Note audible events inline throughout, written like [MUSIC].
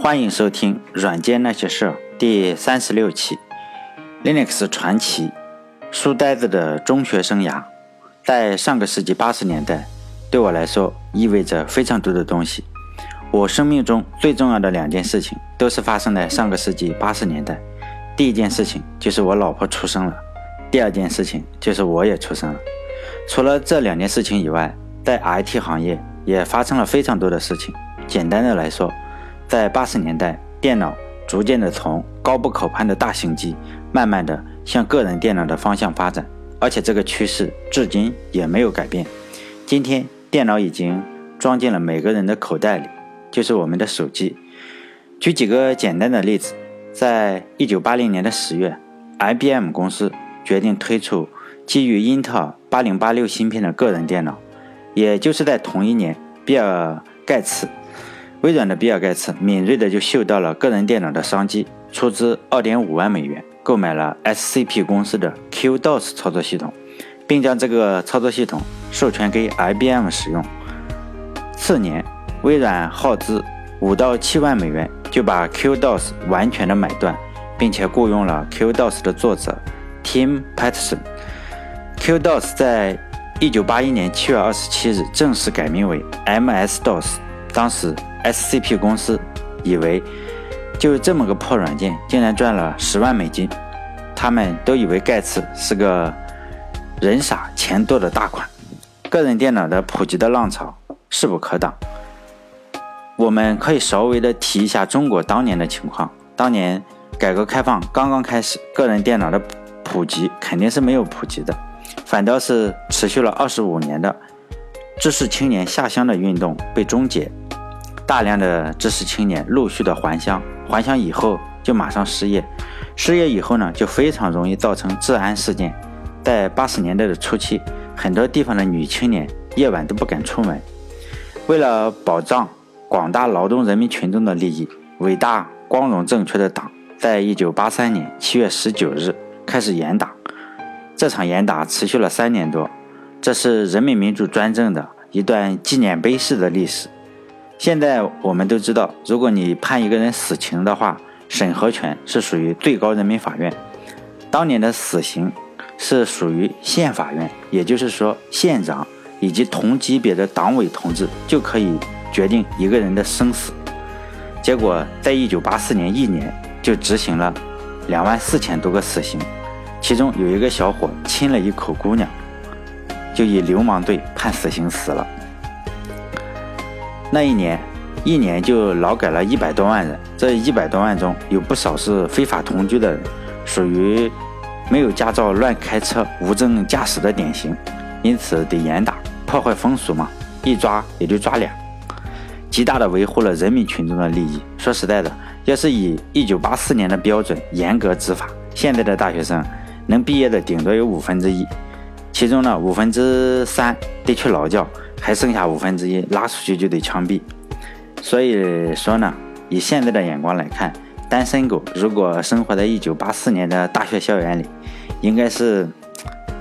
欢迎收听《软件那些事儿》第三十六期。Linux 传奇，书呆子的中学生涯，在上个世纪八十年代，对我来说意味着非常多的东西。我生命中最重要的两件事情，都是发生在上个世纪八十年代。第一件事情就是我老婆出生了，第二件事情就是我也出生了。除了这两件事情以外，在 IT 行业也发生了非常多的事情。简单的来说，在八十年代，电脑逐渐的从高不可攀的大型机，慢慢的向个人电脑的方向发展，而且这个趋势至今也没有改变。今天，电脑已经装进了每个人的口袋里，就是我们的手机。举几个简单的例子，在一九八零年的十月，IBM 公司决定推出基于英特尔八零八六芯片的个人电脑，也就是在同一年，比尔盖茨。微软的比尔盖茨敏锐地就嗅到了个人电脑的商机，出资二点五万美元购买了 SCP 公司的 QDOS 操作系统，并将这个操作系统授权给 IBM 使用。次年，微软耗资五到七万美元就把 QDOS 完全的买断，并且雇佣了 QDOS 的作者 Tim Paterson。QDOS 在一九八一年七月二十七日正式改名为 MS-DOS，当时。SCP 公司以为就这么个破软件，竟然赚了十万美金，他们都以为盖茨是个人傻钱多的大款。个人电脑的普及的浪潮势不可挡。我们可以稍微的提一下中国当年的情况。当年改革开放刚刚开始，个人电脑的普及肯定是没有普及的，反倒是持续了二十五年的知识青年下乡的运动被终结。大量的知识青年陆续的还乡，还乡以后就马上失业，失业以后呢，就非常容易造成治安事件。在八十年代的初期，很多地方的女青年夜晚都不敢出门。为了保障广大劳动人民群众的利益，伟大光荣正确的党在一九八三年七月十九日开始严打。这场严打持续了三年多，这是人民民主专政的一段纪念碑式的历史。现在我们都知道，如果你判一个人死刑的话，审核权是属于最高人民法院。当年的死刑是属于县法院，也就是说，县长以及同级别的党委同志就可以决定一个人的生死。结果，在一九八四年一年就执行了两万四千多个死刑，其中有一个小伙亲了一口姑娘，就以流氓罪判死刑死了。那一年，一年就劳改了一百多万人，这一百多万中有不少是非法同居的人，属于没有驾照乱开车、无证驾驶的典型，因此得严打，破坏风俗嘛，一抓也就抓俩，极大的维护了人民群众的利益。说实在的，要是以一九八四年的标准严格执法，现在的大学生能毕业的顶多有五分之一，其中呢五分之三得去劳教。还剩下五分之一，拉出去就得枪毙。所以说呢，以现在的眼光来看，单身狗如果生活在一九八四年的大学校园里，应该是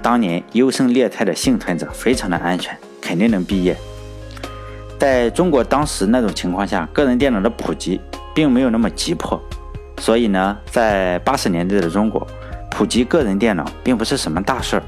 当年优胜劣汰的幸存者，非常的安全，肯定能毕业。在中国当时那种情况下，个人电脑的普及并没有那么急迫，所以呢，在八十年代的中国，普及个人电脑并不是什么大事儿。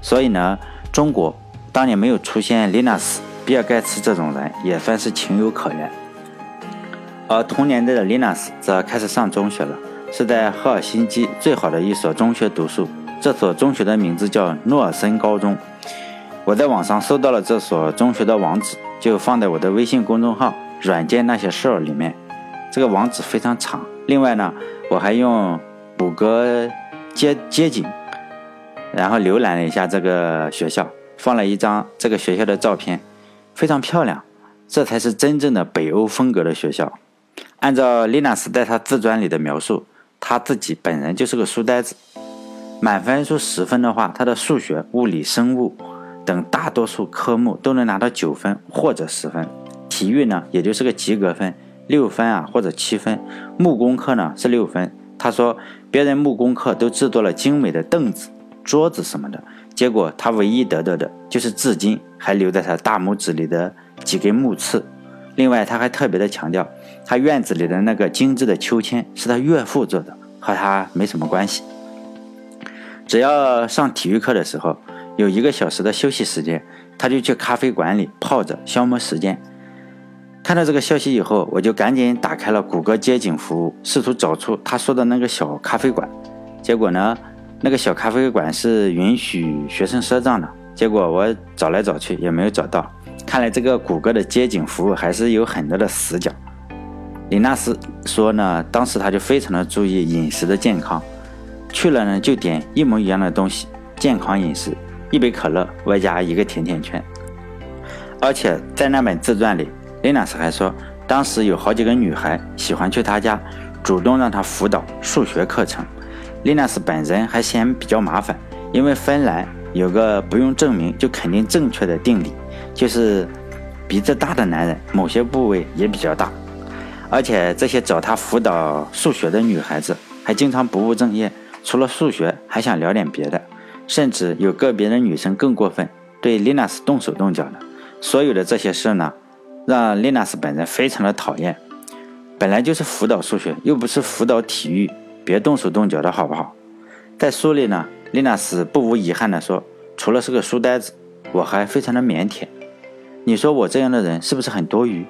所以呢，中国。当年没有出现 Linux、比尔盖茨这种人，也算是情有可原。而同年代的 Linux 则开始上中学了，是在赫尔辛基最好的一所中学读书。这所中学的名字叫诺尔森高中。我在网上搜到了这所中学的网址，就放在我的微信公众号“软件那些事儿”里面。这个网址非常长。另外呢，我还用谷歌街街景，然后浏览了一下这个学校。放了一张这个学校的照片，非常漂亮，这才是真正的北欧风格的学校。按照丽娜斯在他自传里的描述，他自己本人就是个书呆子。满分数十分的话，他的数学、物理、生物等大多数科目都能拿到九分或者十分。体育呢，也就是个及格分，六分啊或者七分。木工课呢是六分。他说，别人木工课都制作了精美的凳子、桌子什么的。结果他唯一得到的就是至今还留在他大拇指里的几根木刺。另外，他还特别的强调，他院子里的那个精致的秋千是他岳父做的，和他没什么关系。只要上体育课的时候有一个小时的休息时间，他就去咖啡馆里泡着消磨时间。看到这个消息以后，我就赶紧打开了谷歌街景服务，试图找出他说的那个小咖啡馆。结果呢，那个小咖啡馆是允许学生赊账的。结果我找来找去也没有找到。看来这个谷歌的街景服务还是有很多的死角。李纳斯说呢，当时他就非常的注意饮食的健康，去了呢就点一模一样的东西，健康饮食，一杯可乐外加一个甜甜圈。而且在那本自传里，林纳斯还说，当时有好几个女孩喜欢去他家，主动让他辅导数学课程。Linus 本人还嫌比较麻烦，因为芬兰有个不用证明就肯定正确的定理。就是鼻子大的男人，某些部位也比较大，而且这些找他辅导数学的女孩子还经常不务正业，除了数学还想聊点别的，甚至有个别的女生更过分，对 Linus 动手动脚的。所有的这些事呢，让 Linus 本人非常的讨厌。本来就是辅导数学，又不是辅导体育，别动手动脚的好不好？在书里呢，丽娜斯不无遗憾地说，除了是个书呆子，我还非常的腼腆。你说我这样的人是不是很多余？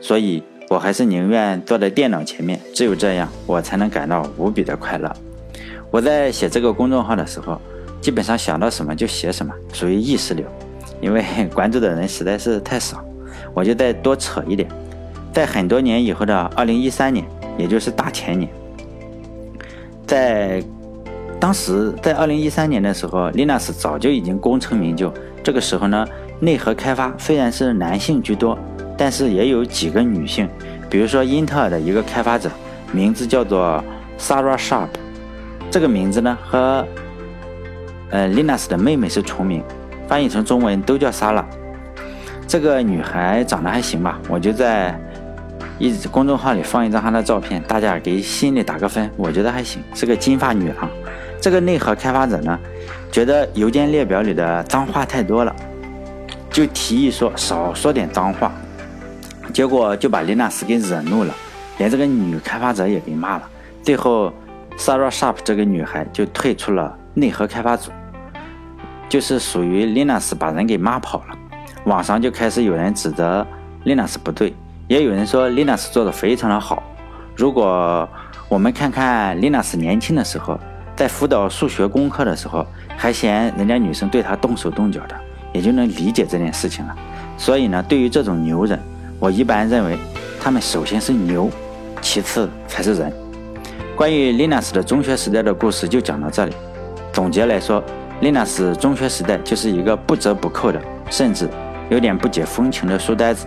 所以我还是宁愿坐在电脑前面，只有这样，我才能感到无比的快乐。我在写这个公众号的时候，基本上想到什么就写什么，属于意识流。因为关注的人实在是太少，我就再多扯一点。在很多年以后的二零一三年，也就是大前年，在当时在二零一三年的时候，Linux 早就已经功成名就。这个时候呢。内核开发虽然是男性居多，但是也有几个女性，比如说英特尔的一个开发者，名字叫做 Sarah Sharp，这个名字呢和呃 Linus 的妹妹是重名，翻译成中文都叫 Sara。这个女孩长得还行吧，我就在一公众号里放一张她的照片，大家给心里打个分，我觉得还行，是个金发女郎。这个内核开发者呢，觉得邮件列表里的脏话太多了。就提议说少说点脏话，结果就把丽娜斯给惹怒了，连这个女开发者也给骂了。最后，Sarah Sharp 这个女孩就退出了内核开发组，就是属于丽娜斯把人给骂跑了。网上就开始有人指责丽娜斯不对，也有人说 Linux 做的非常的好。如果我们看看 Linux 年轻的时候，在辅导数学功课的时候，还嫌人家女生对他动手动脚的。也就能理解这件事情了。所以呢，对于这种牛人，我一般认为他们首先是牛，其次才是人。关于 Linus 的中学时代的故事就讲到这里。总结来说，Linus 中学时代就是一个不折不扣的，甚至有点不解风情的书呆子。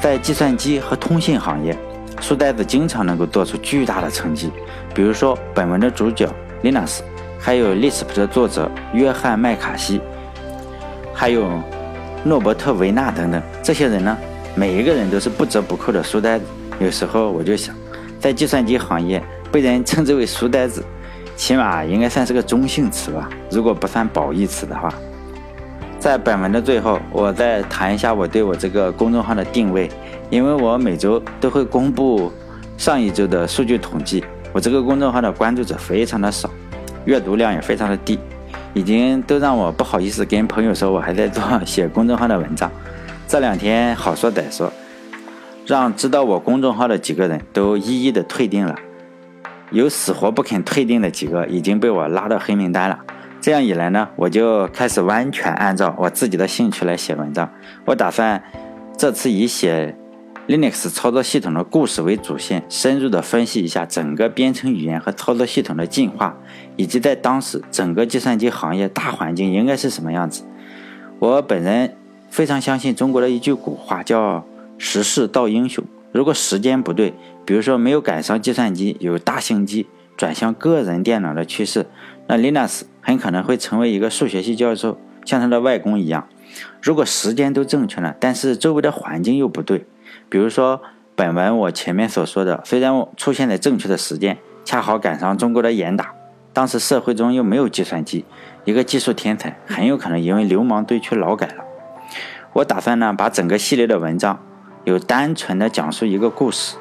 在计算机和通信行业，书呆子经常能够做出巨大的成绩。比如说本文的主角 Linus，还有 Lisp 的作者约翰麦卡锡。还有诺伯特维纳等等这些人呢，每一个人都是不折不扣的书呆子。有时候我就想，在计算机行业被人称之为书呆子，起码应该算是个中性词吧，如果不算褒义词的话。在本文的最后，我再谈一下我对我这个公众号的定位，因为我每周都会公布上一周的数据统计，我这个公众号的关注者非常的少，阅读量也非常的低。已经都让我不好意思跟朋友说，我还在做 [LAUGHS] 写公众号的文章。这两天好说歹说，让知道我公众号的几个人都一一的退订了，有死活不肯退订的几个已经被我拉到黑名单了。这样一来呢，我就开始完全按照我自己的兴趣来写文章。我打算这次以写。Linux 操作系统的故事为主线，深入的分析一下整个编程语言和操作系统的进化，以及在当时整个计算机行业大环境应该是什么样子。我本人非常相信中国的一句古话，叫“时势造英雄”。如果时间不对，比如说没有赶上计算机有大型机转向个人电脑的趋势，那 Linux 很可能会成为一个数学系教授，像他的外公一样。如果时间都正确了，但是周围的环境又不对。比如说，本文我前面所说的，虽然我出现在正确的时间，恰好赶上中国的严打，当时社会中又没有计算机，一个技术天才很有可能因为流氓堆去劳改了。我打算呢，把整个系列的文章，有单纯的讲述一个故事，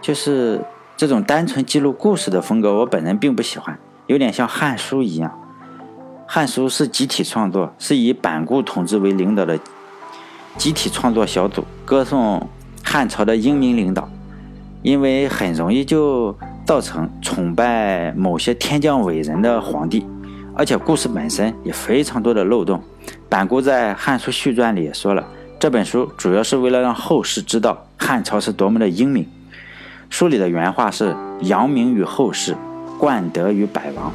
就是这种单纯记录故事的风格，我本人并不喜欢，有点像《汉书》一样。《汉书》是集体创作，是以板固统治为领导的集体创作小组，歌颂汉朝的英明领导，因为很容易就造成崇拜某些天降伟人的皇帝，而且故事本身也非常多的漏洞。板固在《汉书续传》里也说了，这本书主要是为了让后世知道汉朝是多么的英明。书里的原话是“扬名于后世，冠德于百王”。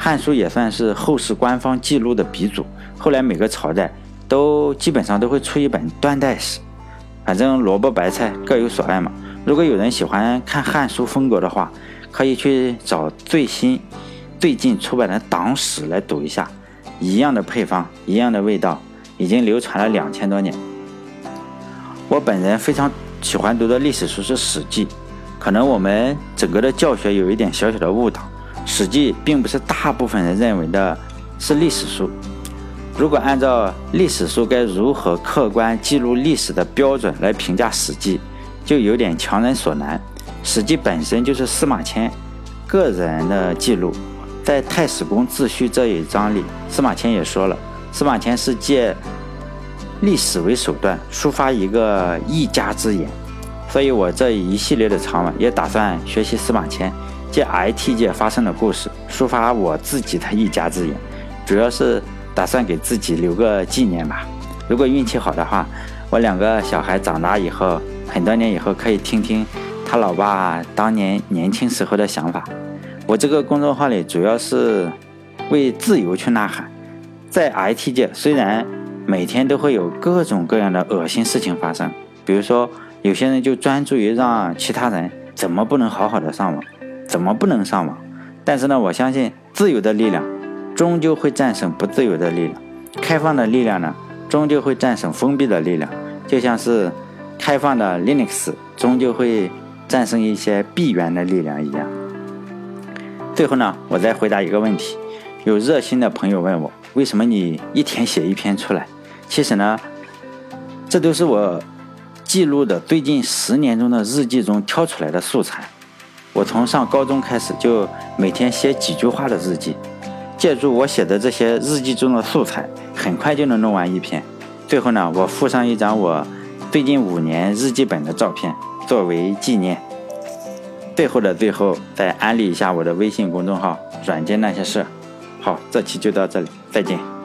《汉书》也算是后世官方记录的鼻祖。后来每个朝代都基本上都会出一本断代史。反正萝卜白菜各有所爱嘛。如果有人喜欢看《汉书》风格的话，可以去找最新、最近出版的党史来读一下。一样的配方，一样的味道，已经流传了两千多年。我本人非常喜欢读的历史书是《史记》，可能我们整个的教学有一点小小的误导。《史记》并不是大部分人认为的是历史书。如果按照历史书该如何客观记录历史的标准来评价《史记》，就有点强人所难。《史记》本身就是司马迁个人的记录，在《太史公自序》这一章里，司马迁也说了，司马迁是借历史为手段抒发一个一家之言。所以我这一系列的长文也打算学习司马迁。借 IT 界发生的故事，抒发我自己的一家之言，主要是打算给自己留个纪念吧。如果运气好的话，我两个小孩长大以后，很多年以后可以听听他老爸当年年轻时候的想法。我这个公众号里主要是为自由去呐喊。在 IT 界，虽然每天都会有各种各样的恶心事情发生，比如说有些人就专注于让其他人怎么不能好好的上网。怎么不能上网？但是呢，我相信自由的力量终究会战胜不自由的力量，开放的力量呢，终究会战胜封闭的力量。就像是开放的 Linux 终究会战胜一些闭源的力量一样。最后呢，我再回答一个问题：有热心的朋友问我，为什么你一天写一篇出来？其实呢，这都是我记录的最近十年中的日记中挑出来的素材。我从上高中开始就每天写几句话的日记，借助我写的这些日记中的素材，很快就能弄完一篇。最后呢，我附上一张我最近五年日记本的照片作为纪念。最后的最后，再安利一下我的微信公众号“软件那些事”。好，这期就到这里，再见。